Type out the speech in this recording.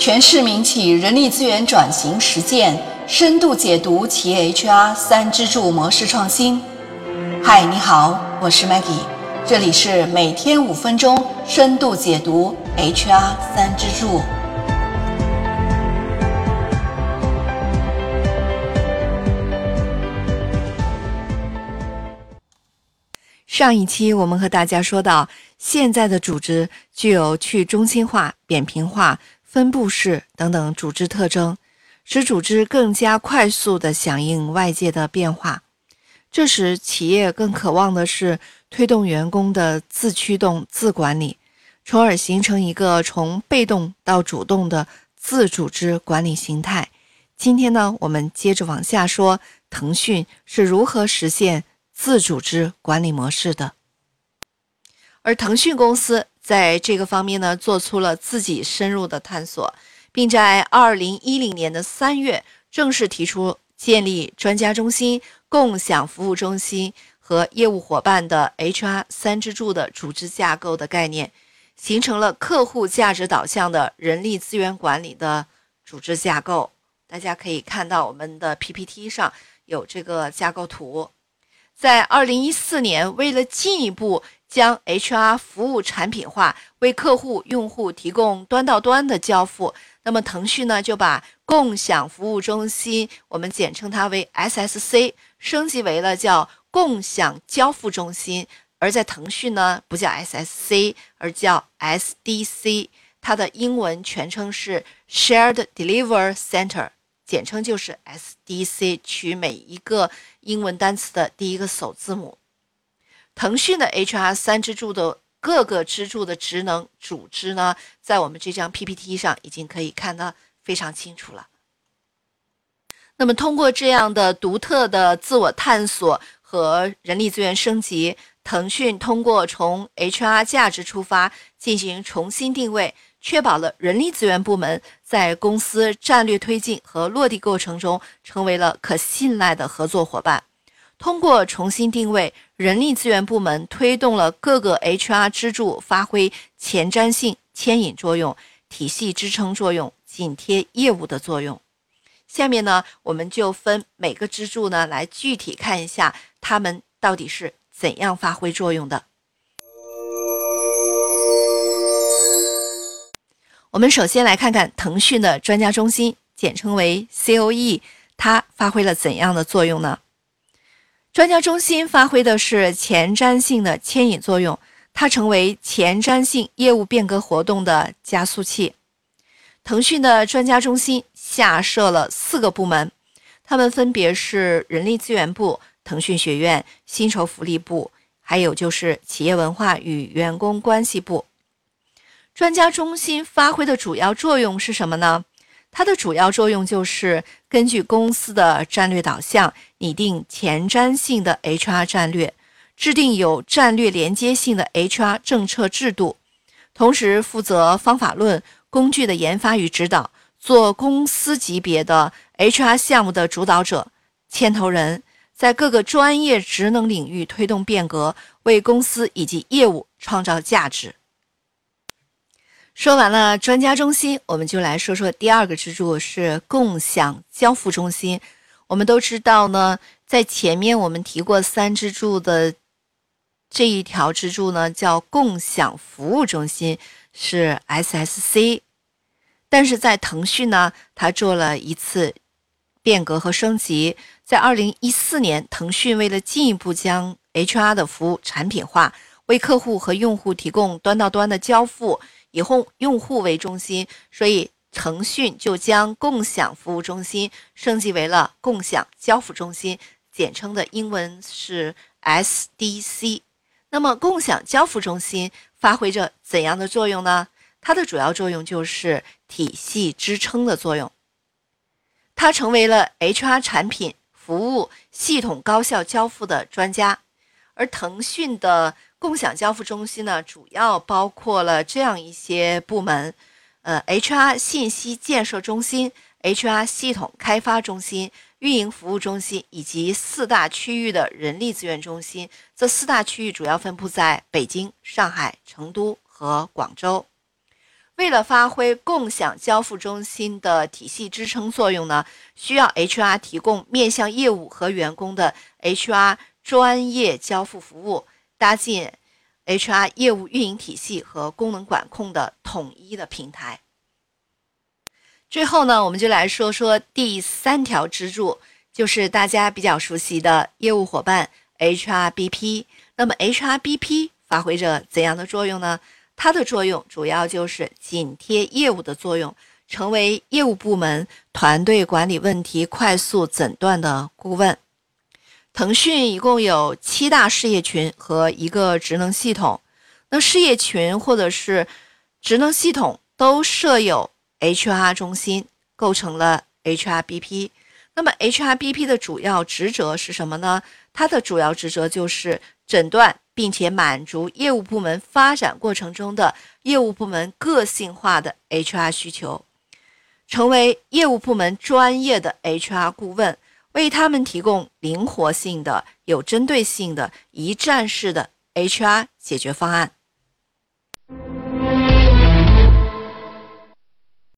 全市民企人力资源转型实践深度解读企业 HR 三支柱模式创新。嗨，你好，我是 Maggie，这里是每天五分钟深度解读 HR 三支柱。上一期我们和大家说到，现在的组织具有去中心化、扁平化、分布式等等组织特征，使组织更加快速地响应外界的变化。这时，企业更渴望的是推动员工的自驱动、自管理，从而形成一个从被动到主动的自组织管理形态。今天呢，我们接着往下说，腾讯是如何实现。自组织管理模式的，而腾讯公司在这个方面呢，做出了自己深入的探索，并在二零一零年的三月正式提出建立专家中心、共享服务中心和业务伙伴的 HR 三支柱的组织架构的概念，形成了客户价值导向的人力资源管理的组织架构。大家可以看到我们的 PPT 上有这个架构图。在二零一四年，为了进一步将 HR 服务产品化，为客户用户提供端到端的交付，那么腾讯呢就把共享服务中心，我们简称它为 SSC，升级为了叫共享交付中心。而在腾讯呢，不叫 SSC，而叫 SDC，它的英文全称是 Shared Deliver Center，。简称就是 SDC，取每一个英文单词的第一个首字母。腾讯的 HR 三支柱的各个支柱的职能组织呢，在我们这张 PPT 上已经可以看得非常清楚了。那么，通过这样的独特的自我探索和人力资源升级，腾讯通过从 HR 价值出发进行重新定位。确保了人力资源部门在公司战略推进和落地过程中成为了可信赖的合作伙伴。通过重新定位，人力资源部门推动了各个 HR 支柱发挥前瞻性牵引作用、体系支撑作用、紧贴业务的作用。下面呢，我们就分每个支柱呢来具体看一下，他们到底是怎样发挥作用的。我们首先来看看腾讯的专家中心，简称为 COE，它发挥了怎样的作用呢？专家中心发挥的是前瞻性的牵引作用，它成为前瞻性业务变革活动的加速器。腾讯的专家中心下设了四个部门，它们分别是人力资源部、腾讯学院、薪酬福利部，还有就是企业文化与员工关系部。专家中心发挥的主要作用是什么呢？它的主要作用就是根据公司的战略导向，拟定前瞻性的 HR 战略，制定有战略连接性的 HR 政策制度，同时负责方法论工具的研发与指导，做公司级别的 HR 项目的主导者、牵头人，在各个专业职能领域推动变革，为公司以及业务创造价值。说完了专家中心，我们就来说说第二个支柱是共享交付中心。我们都知道呢，在前面我们提过三支柱的这一条支柱呢，叫共享服务中心，是 SSC。但是在腾讯呢，它做了一次变革和升级。在二零一四年，腾讯为了进一步将 HR 的服务产品化，为客户和用户提供端到端的交付。以后用户为中心，所以腾讯就将共享服务中心升级为了共享交付中心，简称的英文是 SDC。那么，共享交付中心发挥着怎样的作用呢？它的主要作用就是体系支撑的作用。它成为了 HR 产品服务系统高效交付的专家，而腾讯的。共享交付中心呢，主要包括了这样一些部门，呃，HR 信息建设中心、HR 系统开发中心、运营服务中心以及四大区域的人力资源中心。这四大区域主要分布在北京、上海、成都和广州。为了发挥共享交付中心的体系支撑作用呢，需要 HR 提供面向业务和员工的 HR 专业交付服务，搭建 HR 业务运营体系和功能管控的统一的平台。最后呢，我们就来说说第三条支柱，就是大家比较熟悉的业务伙伴 HRBP。那么 HRBP 发挥着怎样的作用呢？它的作用主要就是紧贴业务的作用，成为业务部门团队管理问题快速诊断的顾问。腾讯一共有七大事业群和一个职能系统，那事业群或者是职能系统都设有 HR 中心，构成了 HRBP。那么 HRBP 的主要职责是什么呢？它的主要职责就是诊断。并且满足业务部门发展过程中的业务部门个性化的 HR 需求，成为业务部门专业的 HR 顾问，为他们提供灵活性的、有针对性的一站式的 HR 解决方案。